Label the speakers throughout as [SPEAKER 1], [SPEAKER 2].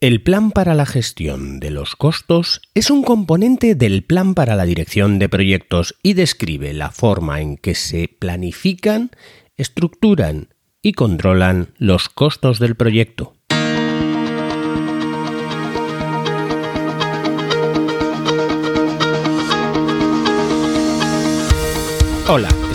[SPEAKER 1] El plan para la gestión de los costos es un componente del plan para la dirección de proyectos y describe la forma en que se planifican, estructuran y controlan los costos del proyecto. Hola,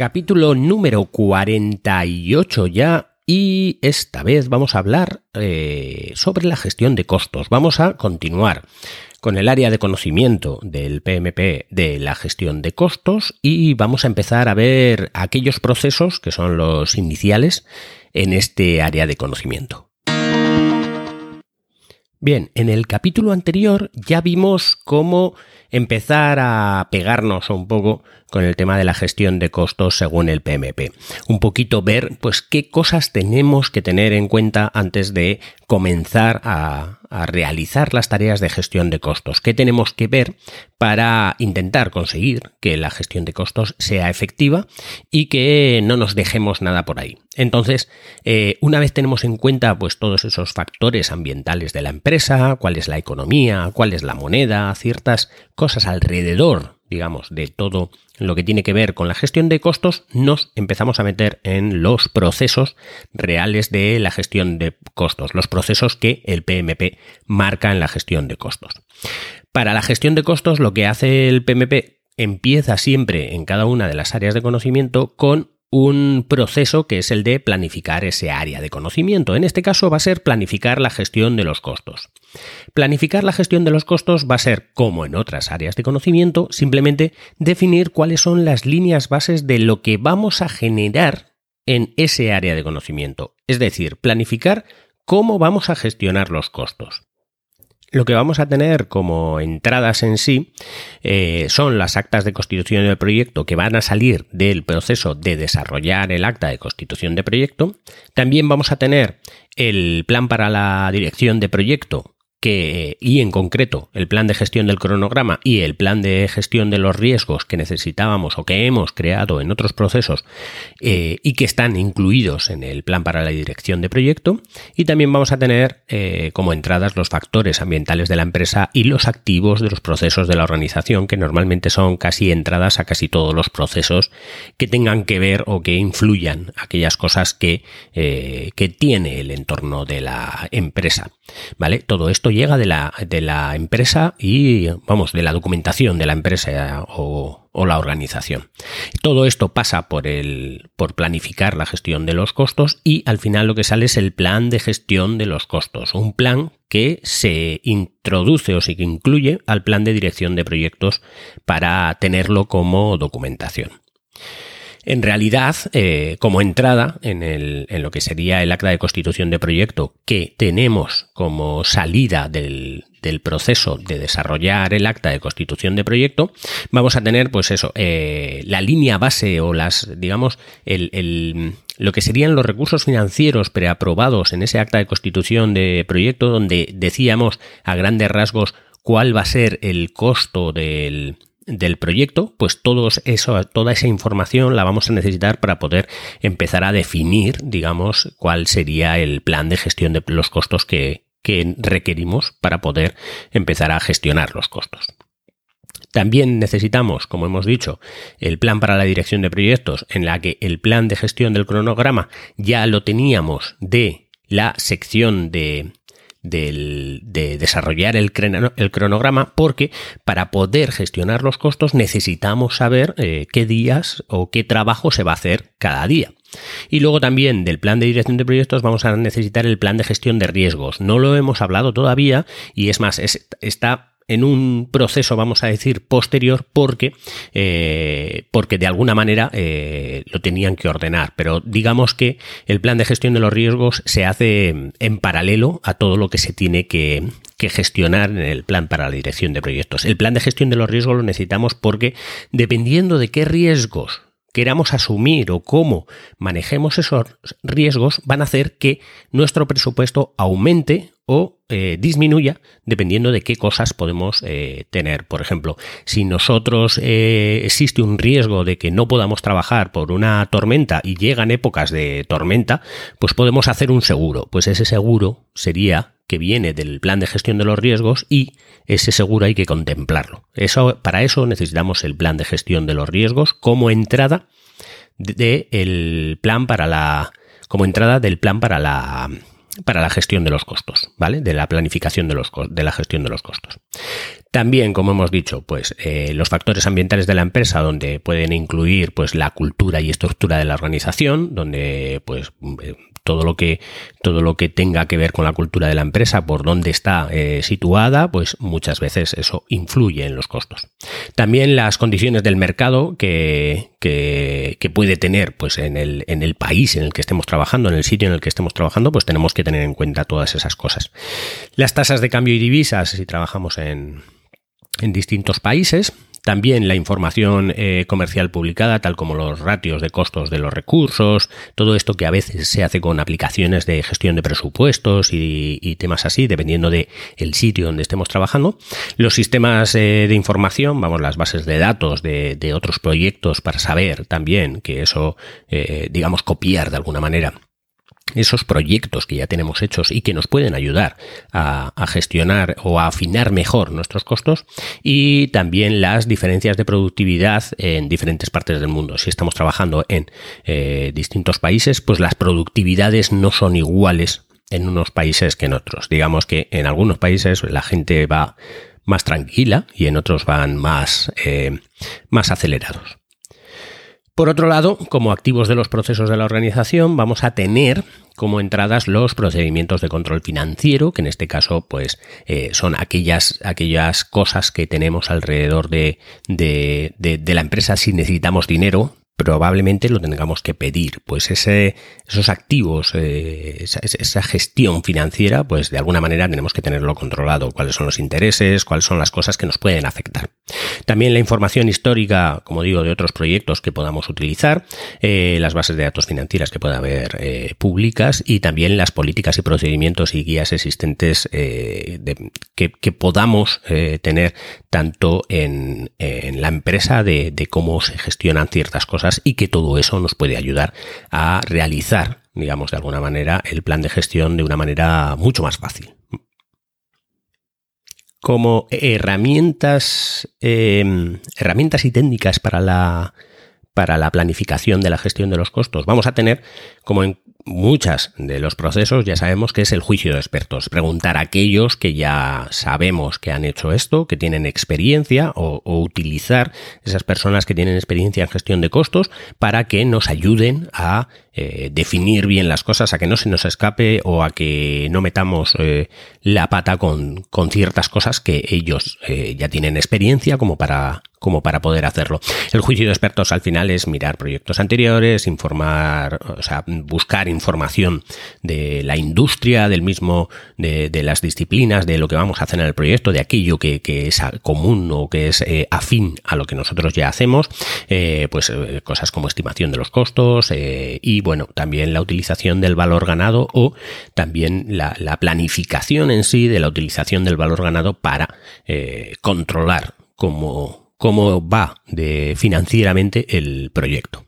[SPEAKER 1] Capítulo número 48 ya y esta vez vamos a hablar eh, sobre la gestión de costos. Vamos a continuar con el área de conocimiento del PMP de la gestión de costos y vamos a empezar a ver aquellos procesos que son los iniciales en este área de conocimiento. Bien, en el capítulo anterior ya vimos cómo empezar a pegarnos un poco con el tema de la gestión de costos según el PMP. Un poquito ver pues qué cosas tenemos que tener en cuenta antes de comenzar a, realizar las tareas de gestión de costos. ¿Qué tenemos que ver para intentar conseguir que la gestión de costos sea efectiva y que no nos dejemos nada por ahí? Entonces, eh, una vez tenemos en cuenta pues todos esos factores ambientales de la empresa, cuál es la economía, cuál es la moneda, ciertas cosas alrededor digamos, de todo lo que tiene que ver con la gestión de costos, nos empezamos a meter en los procesos reales de la gestión de costos, los procesos que el PMP marca en la gestión de costos. Para la gestión de costos, lo que hace el PMP empieza siempre en cada una de las áreas de conocimiento con un proceso que es el de planificar ese área de conocimiento. En este caso va a ser planificar la gestión de los costos. Planificar la gestión de los costos va a ser, como en otras áreas de conocimiento, simplemente definir cuáles son las líneas bases de lo que vamos a generar en ese área de conocimiento. Es decir, planificar cómo vamos a gestionar los costos. Lo que vamos a tener como entradas en sí eh, son las actas de constitución del proyecto que van a salir del proceso de desarrollar el acta de constitución de proyecto. También vamos a tener el plan para la dirección de proyecto que, y en concreto el plan de gestión del cronograma y el plan de gestión de los riesgos que necesitábamos o que hemos creado en otros procesos eh, y que están incluidos en el plan para la dirección de proyecto. Y también vamos a tener eh, como entradas los factores ambientales de la empresa y los activos de los procesos de la organización, que normalmente son casi entradas a casi todos los procesos que tengan que ver o que influyan aquellas cosas que, eh, que tiene el entorno de la empresa. ¿Vale? Todo esto llega de la, de la empresa y, vamos, de la documentación de la empresa o, o, la organización. Todo esto pasa por, el, por planificar la gestión de los costos y al final lo que sale es el plan de gestión de los costos. Un plan que se introduce o se incluye al plan de dirección de proyectos para tenerlo como documentación. En realidad, eh, como entrada en, lo que sería el acta de constitución de proyecto que tenemos como salida del, proceso de desarrollar el acta de constitución de proyecto, vamos a tener, pues eso, eh, la línea base o las, digamos, el, lo que serían los recursos financieros preaprobados en ese acta de constitución de proyecto, donde decíamos a grandes rasgos cuál va a ser el costo del del proyecto, pues todos eso, toda esa información la vamos a necesitar para poder empezar a definir, digamos, cuál sería el plan de gestión de los costos que, que requerimos para poder empezar a gestionar los costos. También necesitamos, como hemos dicho, el plan para la dirección de proyectos, en la que el plan de gestión del cronograma ya lo teníamos de la sección de de desarrollar el, cronograma porque para poder gestionar los costos necesitamos saber eh, qué días o qué trabajo se va a hacer cada día. Y luego también del plan de dirección de proyectos vamos a necesitar el plan de gestión de riesgos. No lo hemos hablado todavía y es más, está en un proceso, vamos a decir, posterior, porque, porque de alguna manera lo tenían que ordenar. Pero digamos que el plan de gestión de los riesgos se hace en paralelo a todo lo que se tiene que, que gestionar en el plan para la dirección de proyectos. El plan de gestión de los riesgos lo necesitamos porque dependiendo de qué riesgos queramos asumir o cómo manejemos esos riesgos van a hacer que nuestro presupuesto aumente o eh, disminuya dependiendo de qué cosas podemos eh, tener. Por ejemplo, si nosotros eh, existe un riesgo de que no podamos trabajar por una tormenta y llegan épocas de tormenta, pues podemos hacer un seguro. Pues ese seguro sería que viene del plan de gestión de los riesgos y ese seguro hay que contemplarlo. Eso, para eso necesitamos el plan de gestión de los riesgos como entrada del plan para la como entrada del plan para la para la gestión de los costos, ¿vale? De la planificación de, los, de la gestión de los costos. También, como hemos dicho, pues eh, los factores ambientales de la empresa, donde pueden incluir pues la cultura y estructura de la organización, donde pues eh, todo lo que todo lo que tenga que ver con la cultura de la empresa, por dónde está eh, situada, pues muchas veces eso influye en los costos. También las condiciones del mercado que, que, que, puede tener pues en el, en el país en el que estemos trabajando, en el sitio en el que estemos trabajando, pues tenemos que tener en cuenta todas esas cosas. Las tasas de cambio y divisas, si trabajamos en, en distintos países, también la información eh, comercial publicada, tal como los ratios de costos de los recursos, todo esto que a veces se hace con aplicaciones de gestión de presupuestos y, temas así, dependiendo del el sitio donde estemos trabajando. Los sistemas eh, de información, vamos, las bases de datos de, otros proyectos para saber también que eso, eh, digamos, copiar de alguna manera esos proyectos que ya tenemos hechos y que nos pueden ayudar a, gestionar o a afinar mejor nuestros costos y también las diferencias de productividad en diferentes partes del mundo. Si estamos trabajando en eh, distintos países, pues las productividades no son iguales en unos países que en otros. Digamos que en algunos países la gente va más tranquila y en otros van más, eh, más acelerados. Por otro lado, como activos de los procesos de la organización, vamos a tener como entradas los procedimientos de control financiero, que en este caso, pues, eh, son aquellas, aquellas cosas que tenemos alrededor de, de, de la empresa si necesitamos dinero probablemente lo tengamos que pedir. Pues ese, esos activos, eh, esa, gestión financiera, pues de alguna manera tenemos que tenerlo controlado. Cuáles son los intereses, cuáles son las cosas que nos pueden afectar. También la información histórica, como digo, de otros proyectos que podamos utilizar, eh, las bases de datos financieras que pueda haber eh, públicas y también las políticas y procedimientos y guías existentes que, podamos tener tanto en, la empresa de cómo se gestionan ciertas cosas y que todo eso nos puede ayudar a realizar, digamos, de alguna manera, el plan de gestión de una manera mucho más fácil. Como herramientas, em, herramientas y técnicas para la, para la planificación de la gestión de los costos, vamos a tener, como en muchas de los procesos ya sabemos que es el juicio de expertos. Preguntar a aquellos que ya sabemos que han hecho esto, que tienen experiencia, o, utilizar esas personas que tienen experiencia en gestión de costos para que nos ayuden a eh, definir bien las cosas, a que no se nos escape o a que no metamos eh, la pata con, con, ciertas cosas que ellos eh, ya tienen experiencia como para como para poder hacerlo. El juicio de expertos al final es mirar proyectos anteriores, informar, o sea, buscar información de la industria, del mismo, de, de las disciplinas, de lo que vamos a hacer en el proyecto, de aquello que, que es común o que es eh, afín a lo que nosotros ya hacemos, eh, pues cosas como estimación de los costos y bueno, también la utilización del valor ganado o también la, la planificación en sí de la utilización del valor ganado para controlar cómo, cómo va de financieramente el proyecto.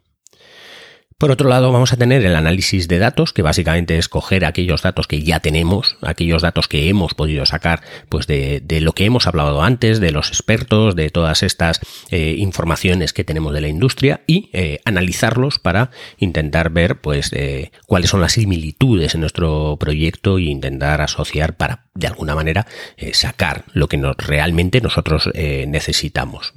[SPEAKER 1] Por otro lado, vamos a tener el análisis de datos, que básicamente es coger aquellos datos que ya tenemos, aquellos datos que hemos podido sacar, pues de, lo que hemos hablado antes, de los expertos, de todas estas eh, informaciones que tenemos de la industria y eh, analizarlos para intentar ver, pues, cuáles son las similitudes en nuestro proyecto e intentar asociar para, de alguna manera, eh, sacar lo que realmente nosotros necesitamos.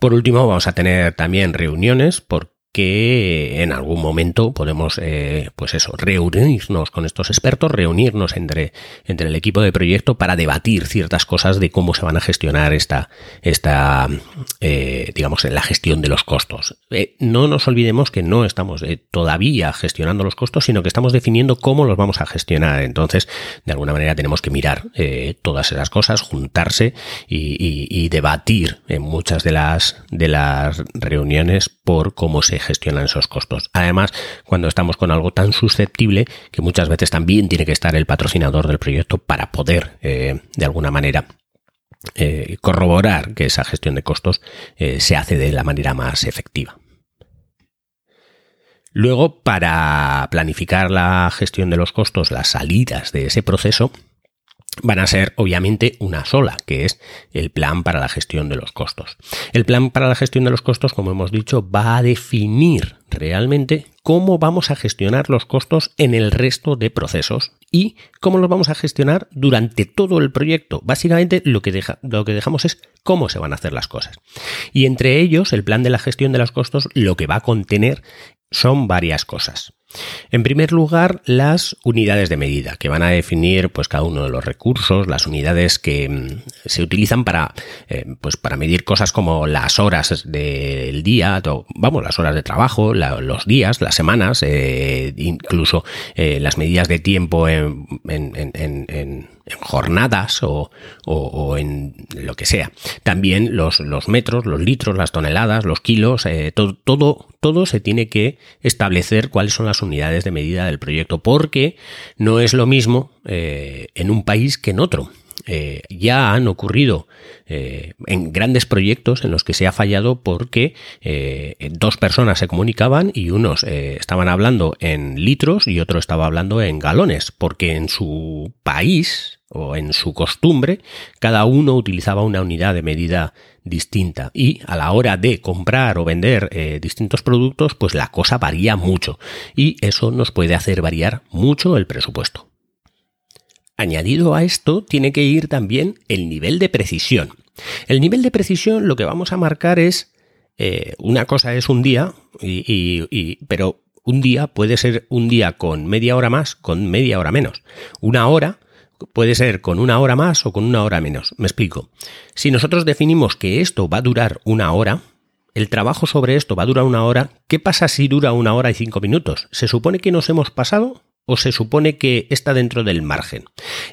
[SPEAKER 1] Por último, vamos a tener también reuniones por que en algún momento podemos, eh, pues eso, reunirnos con estos expertos, reunirnos entre, entre el equipo de proyecto para debatir ciertas cosas de cómo se van a gestionar esta, esta eh, digamos, la gestión de los costos. Eh, no nos olvidemos que no estamos todavía gestionando los costos, sino que estamos definiendo cómo los vamos a gestionar. Entonces, de alguna manera tenemos que mirar todas esas cosas, juntarse y, y debatir en muchas de las, de las reuniones por cómo se gestionan esos costos. Además, cuando estamos con algo tan susceptible que muchas veces también tiene que estar el patrocinador del proyecto para poder, eh, de alguna manera, eh, corroborar que esa gestión de costos eh, se hace de la manera más efectiva. Luego, para planificar la gestión de los costos, las salidas de ese proceso, van a ser obviamente una sola, que es el plan para la gestión de los costos. El plan para la gestión de los costos, como hemos dicho, va a definir realmente cómo vamos a gestionar los costos en el resto de procesos y cómo los vamos a gestionar durante todo el proyecto. Básicamente lo que, dejamos es cómo se van a hacer las cosas. Y entre ellos, el plan de la gestión de los costos lo que va a contener son varias cosas. En primer lugar, las unidades de medida, que van a definir pues, cada uno de los recursos, las unidades que mm, se utilizan para, eh, pues, para medir cosas como las horas del día, vamos, las horas de trabajo, los días, las semanas, eh, incluso eh, las medidas de tiempo en, jornadas o, en lo que sea. También los, los, metros, los litros, las toneladas, los kilos, todo, todo, todo se tiene que establecer cuáles son las unidades de medida del proyecto, porque no es lo mismo eh, en un país que en otro. Eh, ya han ocurrido eh, en grandes proyectos en los que se ha fallado porque dos personas se comunicaban y unos estaban hablando en litros y otro estaba hablando en galones, porque en su país o en su costumbre, cada uno utilizaba una unidad de medida distinta y a la hora de comprar o vender eh, distintos productos, pues la cosa varía mucho y eso nos puede hacer variar mucho el presupuesto. Añadido a esto, tiene que ir también el nivel de precisión. El nivel de precisión lo que vamos a marcar es, eh, una cosa es un día, y, pero un día puede ser un día con media hora más, con media hora menos. Una hora puede ser con una hora más o con una hora menos. Me explico. Si nosotros definimos que esto va a durar una hora, el trabajo sobre esto va a durar una hora, ¿qué pasa si dura una hora y cinco minutos? ¿Se supone que nos hemos pasado o se supone que está dentro del margen?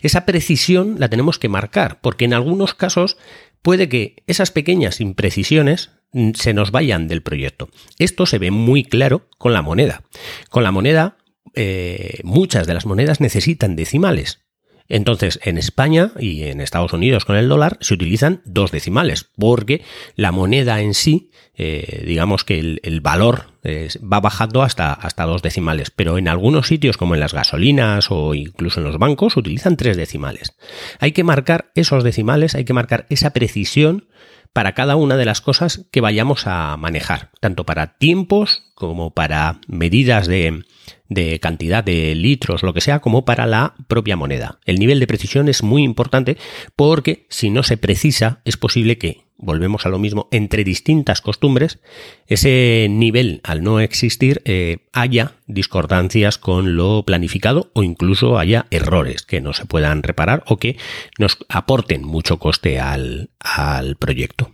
[SPEAKER 1] Esa precisión la tenemos que marcar, porque en algunos casos puede que esas pequeñas imprecisiones se nos vayan del proyecto. Esto se ve muy claro con la moneda. Con la moneda, eh, muchas de las monedas necesitan decimales. Entonces, en España y en Estados Unidos con el dólar se utilizan dos decimales, porque la moneda en sí, eh, digamos que el, valor va bajando hasta, hasta dos decimales, pero en algunos sitios como en las gasolinas o incluso en los bancos utilizan tres decimales. Hay que marcar esos decimales, hay que marcar esa precisión para cada una de las cosas que vayamos a manejar, tanto para tiempos como para medidas de, de cantidad de litros, lo que sea, como para la propia moneda. El nivel de precisión es muy importante porque si no se precisa es posible que, volvemos a lo mismo, entre distintas costumbres, ese nivel al no existir eh, haya discordancias con lo planificado o incluso haya errores que no se puedan reparar o que nos aporten mucho coste al, al proyecto.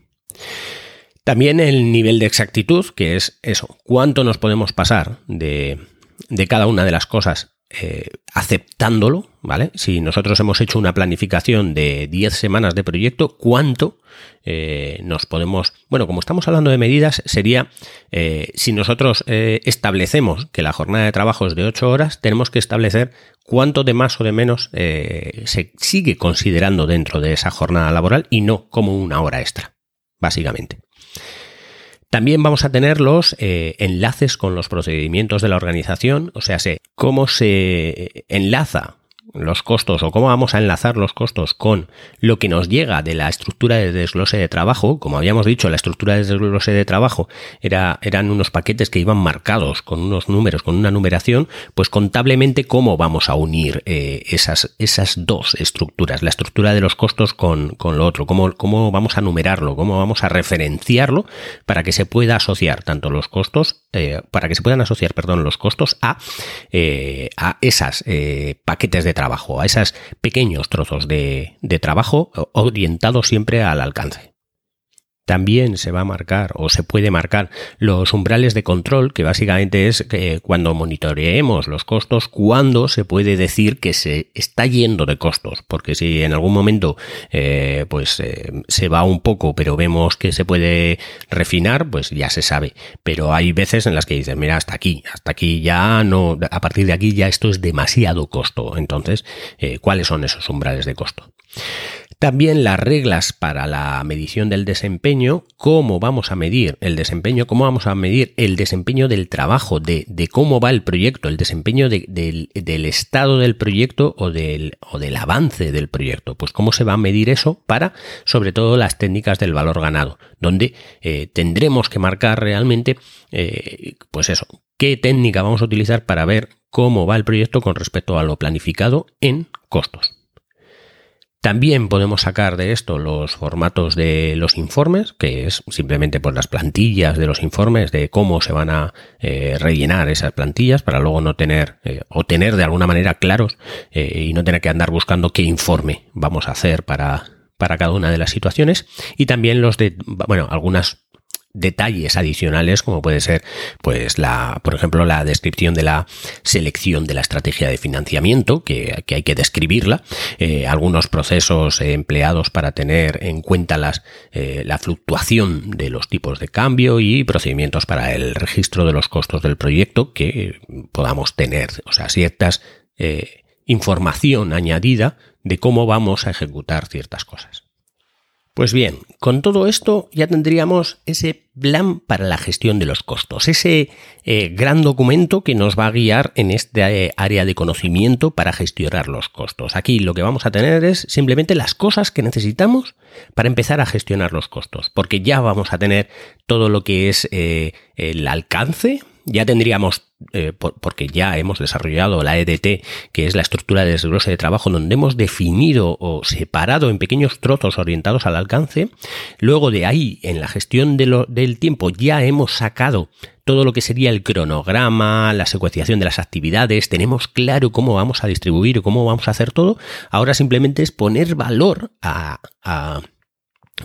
[SPEAKER 1] También el nivel de exactitud, que es eso, cuánto nos podemos pasar de, cada una de las cosas eh, aceptándolo, ¿vale? Si nosotros hemos hecho una planificación de 10 semanas de proyecto, ¿cuánto eh, nos podemos... Bueno, como estamos hablando de medidas, sería, eh, si nosotros establecemos que la jornada de trabajo es de 8 horas, tenemos que establecer cuánto de más o de menos se sigue considerando dentro de esa jornada laboral y no como una hora extra, básicamente. También vamos a tener los eh, enlaces con los procedimientos de la organización, o sea, cómo se enlaza los costos o cómo vamos a enlazar los costos con lo que nos llega de la estructura de desglose de trabajo. Como habíamos dicho, la estructura de desglose de trabajo era, eran unos paquetes que iban marcados con unos números, con una numeración, pues contablemente cómo vamos a unir eh, esas, esas dos estructuras, la estructura de los costos con, con lo otro, cómo, cómo vamos a numerarlo, cómo vamos a referenciarlo para que se pueda asociar tanto los costos, eh, para que se puedan asociar, perdón, los costos a, eh, a esas paquetes de trabajo trabajo, a esos pequeños trozos de, de trabajo orientados siempre al alcance. También se va a marcar o se puede marcar los umbrales de control, que básicamente es que cuando monitoreemos los costos, cuando se puede decir que se está yendo de costos, porque si en algún momento eh, pues eh, se va un poco, pero vemos que se puede refinar, pues ya se sabe. Pero hay veces en las que dicen, mira, hasta aquí, hasta aquí ya no, a partir de aquí ya esto es demasiado costo. Entonces, eh, ¿cuáles son esos umbrales de costo? También las reglas para la medición del desempeño, cómo vamos a medir el desempeño, cómo vamos a medir el desempeño del trabajo, de, cómo va el proyecto, el desempeño del, estado del proyecto o del, avance del proyecto. Pues cómo se va a medir eso para, sobre todo, las técnicas del valor ganado, donde eh, tendremos que marcar realmente, eh, pues eso, qué técnica vamos a utilizar para ver cómo va el proyecto con respecto a lo planificado en costos. También podemos sacar de esto los formatos de los informes, que es simplemente pues, las plantillas de los informes, de cómo se van a eh, rellenar esas plantillas para luego no tener eh, o tener de alguna manera claros eh, y no tener que andar buscando qué informe vamos a hacer para, para cada una de las situaciones. Y también los de, bueno, algunas detalles adicionales como puede ser pues la por ejemplo la descripción de la selección de la estrategia de financiamiento que, hay que describirla. Eh, algunos procesos empleados para tener en cuenta las eh, la fluctuación de los tipos de cambio y procedimientos para el registro de los costos del proyecto que podamos tener. O sea ciertas eh, información añadida de cómo vamos a ejecutar ciertas cosas pues bien, con todo esto ya tendríamos ese plan para la gestión de los costos, ese eh, gran documento que nos va a guiar en este eh, área de conocimiento para gestionar los costos. Aquí lo que vamos a tener es simplemente las cosas que necesitamos para empezar a gestionar los costos, porque ya vamos a tener todo lo que es eh, el alcance, ya tendríamos, eh, porque ya hemos desarrollado la EDT, que es la estructura de desglose de trabajo, donde hemos definido o separado en pequeños trozos orientados al alcance. Luego de ahí, en la gestión del tiempo, ya hemos sacado todo lo que sería el cronograma, la secuenciación de las actividades, tenemos claro cómo vamos a distribuir cómo vamos a hacer todo. Ahora simplemente es poner valor a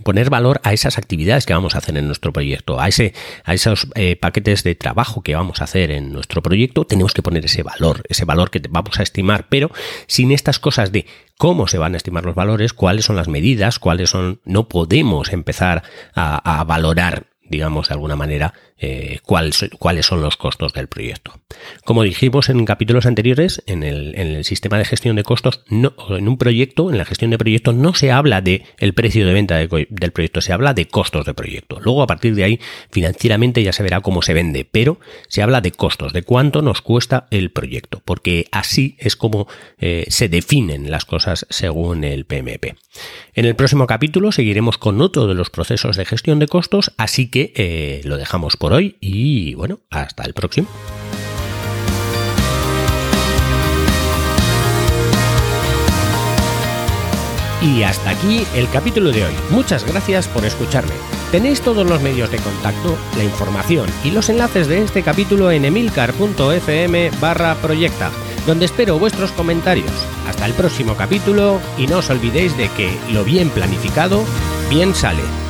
[SPEAKER 1] poner valor a esas actividades que vamos a hacer en nuestro proyecto, a, ese, a esos eh, paquetes de trabajo que vamos a hacer en nuestro proyecto, tenemos que poner ese valor, ese valor que vamos a estimar, pero sin estas cosas de cómo se van a estimar los valores, cuáles son las medidas, cuáles son, no podemos empezar a, a valorar digamos de alguna manera, eh, cuáles son los costos del proyecto. Como dijimos en capítulos anteriores, en el, sistema de gestión de costos, no, en un proyecto, en la gestión de proyectos, no se habla de el precio de venta del proyecto, se habla de costos de proyecto. Luego, a partir de ahí, financieramente ya se verá cómo se vende, pero se habla de costos, de cuánto nos cuesta el proyecto, porque así es como eh, se definen las cosas según el PMP. En el próximo capítulo seguiremos con otro de los procesos de gestión de costos, así que eh, lo dejamos por hoy y bueno, hasta el próximo. Y hasta aquí el capítulo de hoy. Muchas gracias por escucharme. Tenéis todos los medios de contacto, la información y los enlaces de este capítulo en emilcar.fm barra proyecta, donde espero vuestros comentarios. Hasta el próximo capítulo y no os olvidéis de que lo bien planificado, bien sale.